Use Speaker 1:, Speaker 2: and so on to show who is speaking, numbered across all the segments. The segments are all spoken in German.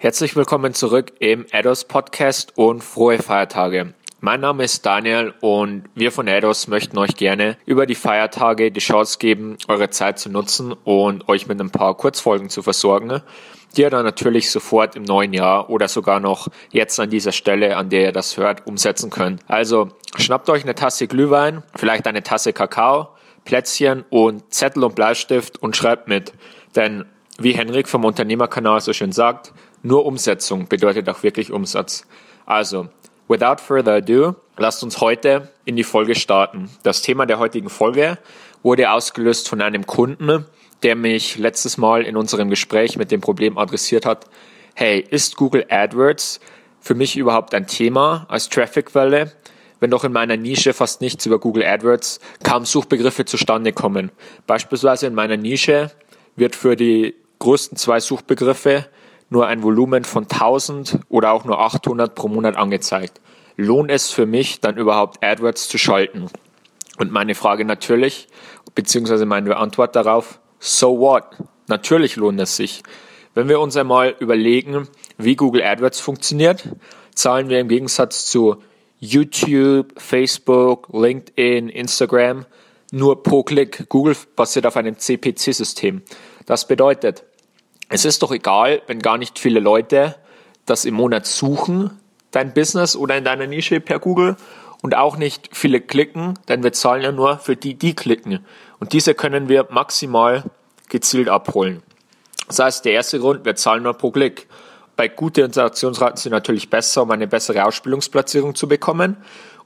Speaker 1: Herzlich willkommen zurück im Ados Podcast und frohe Feiertage. Mein Name ist Daniel und wir von Ados möchten euch gerne über die Feiertage die Chance geben, eure Zeit zu nutzen und euch mit ein paar Kurzfolgen zu versorgen, die ihr dann natürlich sofort im neuen Jahr oder sogar noch jetzt an dieser Stelle, an der ihr das hört, umsetzen könnt. Also schnappt euch eine Tasse Glühwein, vielleicht eine Tasse Kakao, Plätzchen und Zettel und Bleistift und schreibt mit. Denn wie Henrik vom Unternehmerkanal so schön sagt, nur Umsetzung bedeutet auch wirklich Umsatz. Also, without further ado, lasst uns heute in die Folge starten. Das Thema der heutigen Folge wurde ausgelöst von einem Kunden, der mich letztes Mal in unserem Gespräch mit dem Problem adressiert hat, hey, ist Google AdWords für mich überhaupt ein Thema als Trafficquelle, wenn doch in meiner Nische fast nichts über Google AdWords kaum Suchbegriffe zustande kommen. Beispielsweise in meiner Nische wird für die größten zwei Suchbegriffe nur ein Volumen von 1000 oder auch nur 800 pro Monat angezeigt. Lohnt es für mich dann überhaupt AdWords zu schalten? Und meine Frage natürlich, beziehungsweise meine Antwort darauf, so what? Natürlich lohnt es sich. Wenn wir uns einmal überlegen, wie Google AdWords funktioniert, zahlen wir im Gegensatz zu YouTube, Facebook, LinkedIn, Instagram nur pro Klick. Google basiert auf einem CPC-System. Das bedeutet, es ist doch egal, wenn gar nicht viele Leute das im Monat suchen, dein Business oder in deiner Nische per Google und auch nicht viele klicken, denn wir zahlen ja nur für die, die klicken. Und diese können wir maximal gezielt abholen. Das heißt, der erste Grund, wir zahlen nur pro Klick. Bei guten Interaktionsraten sind natürlich besser, um eine bessere Ausspielungsplatzierung zu bekommen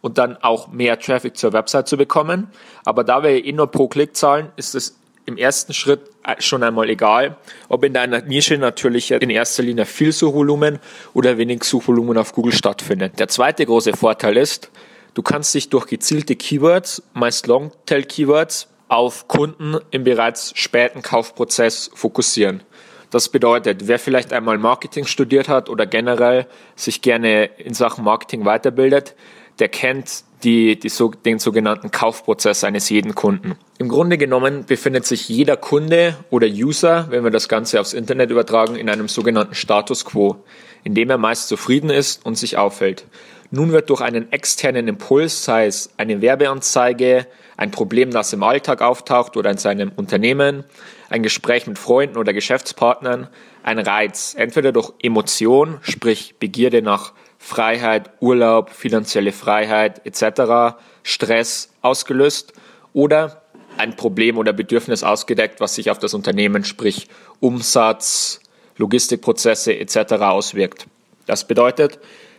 Speaker 1: und dann auch mehr Traffic zur Website zu bekommen. Aber da wir eh nur pro Klick zahlen, ist es im ersten Schritt äh, schon einmal egal, ob in deiner Nische natürlich in erster Linie viel Suchvolumen oder wenig Suchvolumen auf Google stattfindet. Der zweite große Vorteil ist, du kannst dich durch gezielte Keywords, meist Longtail-Keywords, auf Kunden im bereits späten Kaufprozess fokussieren. Das bedeutet, wer vielleicht einmal Marketing studiert hat oder generell sich gerne in Sachen Marketing weiterbildet, der kennt die, die, den sogenannten Kaufprozess eines jeden Kunden. Im Grunde genommen befindet sich jeder Kunde oder User, wenn wir das Ganze aufs Internet übertragen, in einem sogenannten Status quo, in dem er meist zufrieden ist und sich aufhält. Nun wird durch einen externen Impuls, sei es eine Werbeanzeige, ein Problem, das im Alltag auftaucht oder in seinem Unternehmen, ein Gespräch mit Freunden oder Geschäftspartnern, ein Reiz, entweder durch Emotion, sprich Begierde nach Freiheit, Urlaub, finanzielle Freiheit etc., Stress ausgelöst oder ein Problem oder Bedürfnis ausgedeckt, was sich auf das Unternehmen, sprich Umsatz, Logistikprozesse etc. auswirkt. Das bedeutet,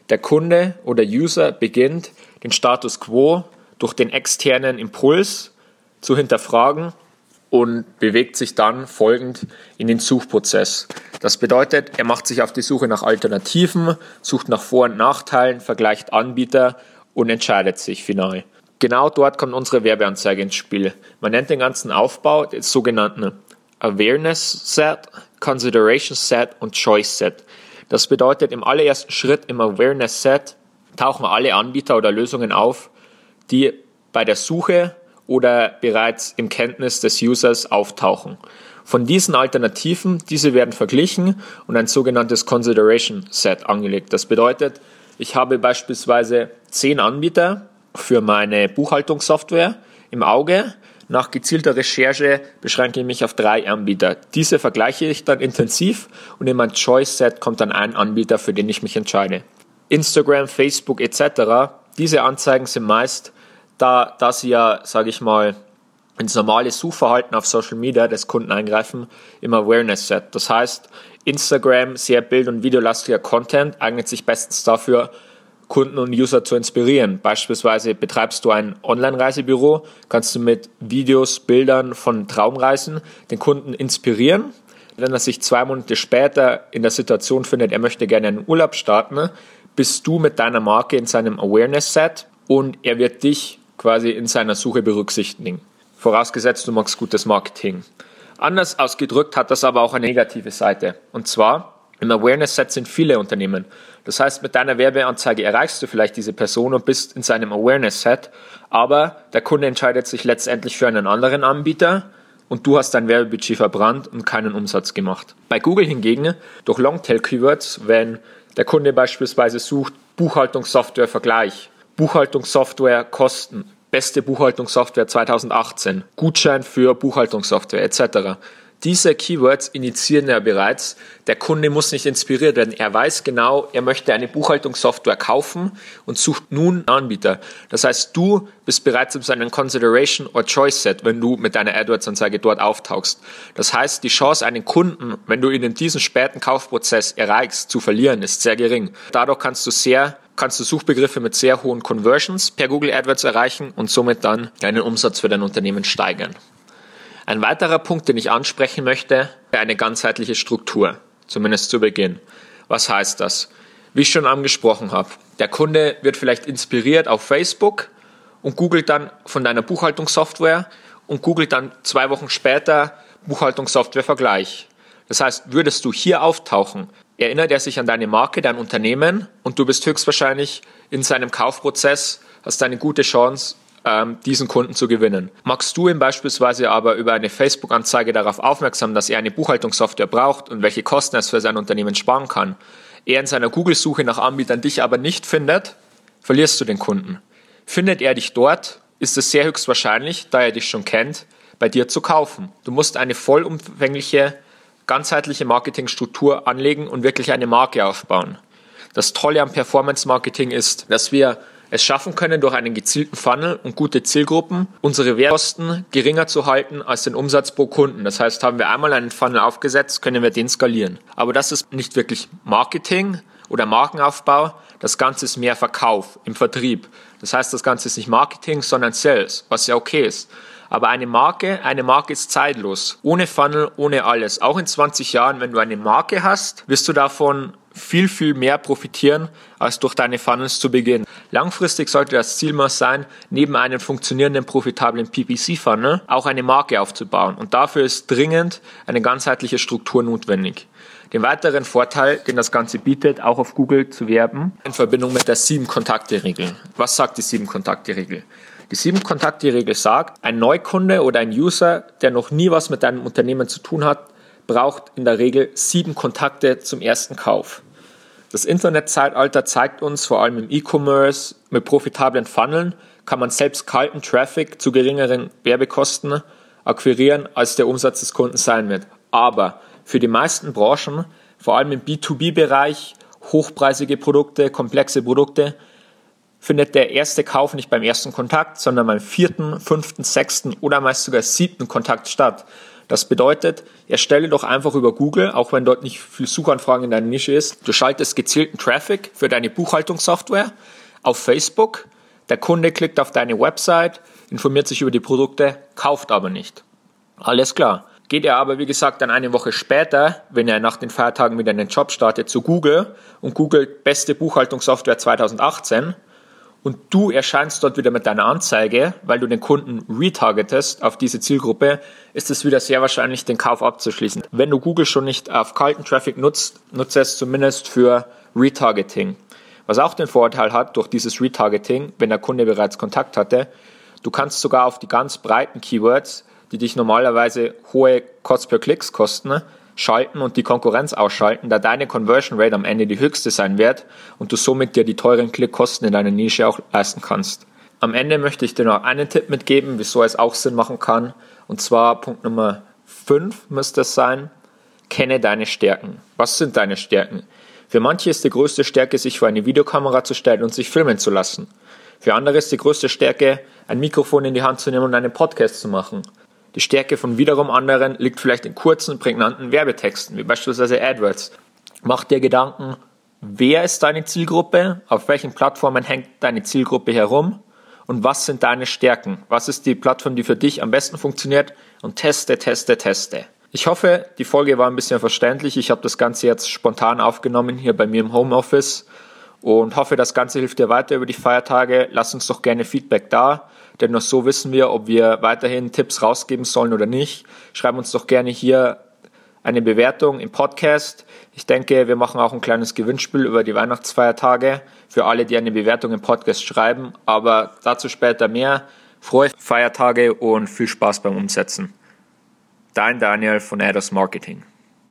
Speaker 1: der Kunde oder User beginnt den Status quo durch den externen Impuls zu hinterfragen und bewegt sich dann folgend in den Suchprozess. Das bedeutet, er macht sich auf die Suche nach Alternativen, sucht nach Vor- und Nachteilen, vergleicht Anbieter und entscheidet sich final. Genau dort kommt unsere Werbeanzeige ins Spiel. Man nennt den ganzen Aufbau den sogenannten Awareness Set, Consideration Set und Choice Set. Das bedeutet, im allerersten Schritt im Awareness Set tauchen alle Anbieter oder Lösungen auf, die bei der Suche oder bereits im Kenntnis des Users auftauchen. Von diesen Alternativen, diese werden verglichen und ein sogenanntes Consideration Set angelegt. Das bedeutet, ich habe beispielsweise zehn Anbieter für meine Buchhaltungssoftware im Auge. Nach gezielter Recherche beschränke ich mich auf drei Anbieter. Diese vergleiche ich dann intensiv und in mein Choice Set kommt dann ein Anbieter, für den ich mich entscheide. Instagram, Facebook etc. Diese Anzeigen sind meist da, da sie ja, sage ich mal, ins normale Suchverhalten auf Social Media des Kunden eingreifen, im Awareness Set. Das heißt, Instagram, sehr bild- und videolastiger Content eignet sich bestens dafür, Kunden und User zu inspirieren. Beispielsweise betreibst du ein Online-Reisebüro, kannst du mit Videos, Bildern von Traumreisen den Kunden inspirieren. Wenn er sich zwei Monate später in der Situation findet, er möchte gerne einen Urlaub starten, bist du mit deiner Marke in seinem Awareness-Set und er wird dich quasi in seiner Suche berücksichtigen. Vorausgesetzt, du machst gutes Marketing. Anders ausgedrückt hat das aber auch eine negative Seite. Und zwar, im Awareness-Set sind viele Unternehmen. Das heißt, mit deiner Werbeanzeige erreichst du vielleicht diese Person und bist in seinem Awareness-Set, aber der Kunde entscheidet sich letztendlich für einen anderen Anbieter und du hast dein Werbebudget verbrannt und keinen Umsatz gemacht. Bei Google hingegen, durch Longtail-Keywords, wenn der Kunde beispielsweise sucht Buchhaltungssoftware Vergleich, Buchhaltungssoftware Kosten, beste Buchhaltungssoftware 2018, Gutschein für Buchhaltungssoftware etc. Diese Keywords initiieren ja bereits. Der Kunde muss nicht inspiriert werden. Er weiß genau, er möchte eine Buchhaltungssoftware kaufen und sucht nun einen Anbieter. Das heißt, du bist bereits in seinem Consideration or Choice Set, wenn du mit deiner AdWords-Anzeige dort auftauchst. Das heißt, die Chance, einen Kunden, wenn du ihn in diesem späten Kaufprozess erreichst, zu verlieren, ist sehr gering. Dadurch kannst du sehr kannst du Suchbegriffe mit sehr hohen Conversions per Google AdWords erreichen und somit dann deinen Umsatz für dein Unternehmen steigern. Ein weiterer Punkt, den ich ansprechen möchte, eine ganzheitliche Struktur, zumindest zu Beginn. Was heißt das? Wie ich schon angesprochen habe, der Kunde wird vielleicht inspiriert auf Facebook und googelt dann von deiner Buchhaltungssoftware und googelt dann zwei Wochen später Buchhaltungssoftware Vergleich. Das heißt, würdest du hier auftauchen, erinnert er sich an deine Marke, dein Unternehmen und du bist höchstwahrscheinlich in seinem Kaufprozess, hast eine gute Chance, ähm, diesen Kunden zu gewinnen. Magst du ihm beispielsweise aber über eine Facebook-Anzeige darauf aufmerksam, dass er eine Buchhaltungssoftware braucht und welche Kosten es für sein Unternehmen sparen kann, er in seiner Google-Suche nach Anbietern dich aber nicht findet, verlierst du den Kunden. Findet er dich dort, ist es sehr höchstwahrscheinlich, da er dich schon kennt, bei dir zu kaufen. Du musst eine vollumfängliche, ganzheitliche Marketingstruktur anlegen und wirklich eine Marke aufbauen. Das Tolle am Performance Marketing ist, dass wir es schaffen können, durch einen gezielten Funnel und gute Zielgruppen unsere Wehrkosten geringer zu halten als den Umsatz pro Kunden. Das heißt, haben wir einmal einen Funnel aufgesetzt, können wir den skalieren. Aber das ist nicht wirklich Marketing oder Markenaufbau. Das Ganze ist mehr Verkauf im Vertrieb. Das heißt, das Ganze ist nicht Marketing, sondern Sales, was ja okay ist. Aber eine Marke, eine Marke ist zeitlos. Ohne Funnel, ohne alles. Auch in 20 Jahren, wenn du eine Marke hast, wirst du davon viel, viel mehr profitieren als durch deine Funnels zu Beginn. Langfristig sollte das Ziel mal sein, neben einem funktionierenden, profitablen PPC-Funnel auch eine Marke aufzubauen. Und dafür ist dringend eine ganzheitliche Struktur notwendig. Den weiteren Vorteil, den das Ganze bietet, auch auf Google zu werben, in Verbindung mit der Sieben-Kontakte-Regel. Was sagt die Sieben-Kontakte-Regel? Die Sieben-Kontakte-Regel sagt, ein Neukunde oder ein User, der noch nie was mit deinem Unternehmen zu tun hat, braucht in der Regel sieben Kontakte zum ersten Kauf. Das Internetzeitalter zeigt uns vor allem im E-Commerce mit profitablen Funneln kann man selbst kalten Traffic zu geringeren Werbekosten akquirieren, als der Umsatz des Kunden sein wird. Aber für die meisten Branchen, vor allem im B2B-Bereich, hochpreisige Produkte, komplexe Produkte, findet der erste Kauf nicht beim ersten Kontakt, sondern beim vierten, fünften, sechsten oder meist sogar siebten Kontakt statt. Das bedeutet, erstelle doch einfach über Google, auch wenn dort nicht viel Suchanfragen in deiner Nische ist, du schaltest gezielten Traffic für deine Buchhaltungssoftware auf Facebook. Der Kunde klickt auf deine Website, informiert sich über die Produkte, kauft aber nicht. Alles klar. Geht er aber, wie gesagt, dann eine Woche später, wenn er nach den Feiertagen wieder einen Job startet, zu Google und googelt beste Buchhaltungssoftware 2018, und du erscheinst dort wieder mit deiner Anzeige, weil du den Kunden retargetest auf diese Zielgruppe, ist es wieder sehr wahrscheinlich, den Kauf abzuschließen. Wenn du Google schon nicht auf kalten Traffic nutzt, nutze es zumindest für Retargeting. Was auch den Vorteil hat durch dieses Retargeting, wenn der Kunde bereits Kontakt hatte, du kannst sogar auf die ganz breiten Keywords, die dich normalerweise hohe Cost per Klicks kosten, schalten und die Konkurrenz ausschalten, da deine Conversion Rate am Ende die höchste sein wird und du somit dir die teuren Klickkosten in deiner Nische auch leisten kannst. Am Ende möchte ich dir noch einen Tipp mitgeben, wieso es auch Sinn machen kann. Und zwar Punkt Nummer 5 müsste es sein, kenne deine Stärken. Was sind deine Stärken? Für manche ist die größte Stärke, sich vor eine Videokamera zu stellen und sich filmen zu lassen. Für andere ist die größte Stärke, ein Mikrofon in die Hand zu nehmen und einen Podcast zu machen. Die Stärke von wiederum anderen liegt vielleicht in kurzen, prägnanten Werbetexten, wie beispielsweise AdWords. Mach dir Gedanken, wer ist deine Zielgruppe, auf welchen Plattformen hängt deine Zielgruppe herum und was sind deine Stärken? Was ist die Plattform, die für dich am besten funktioniert? Und teste, teste, teste. Ich hoffe, die Folge war ein bisschen verständlich. Ich habe das Ganze jetzt spontan aufgenommen hier bei mir im Homeoffice und hoffe, das Ganze hilft dir weiter über die Feiertage. Lass uns doch gerne Feedback da denn nur so wissen wir, ob wir weiterhin Tipps rausgeben sollen oder nicht. Schreib uns doch gerne hier eine Bewertung im Podcast. Ich denke, wir machen auch ein kleines Gewinnspiel über die Weihnachtsfeiertage für alle, die eine Bewertung im Podcast schreiben. Aber dazu später mehr. Frohe Feiertage und viel Spaß beim Umsetzen. Dein Daniel von Eidos Marketing.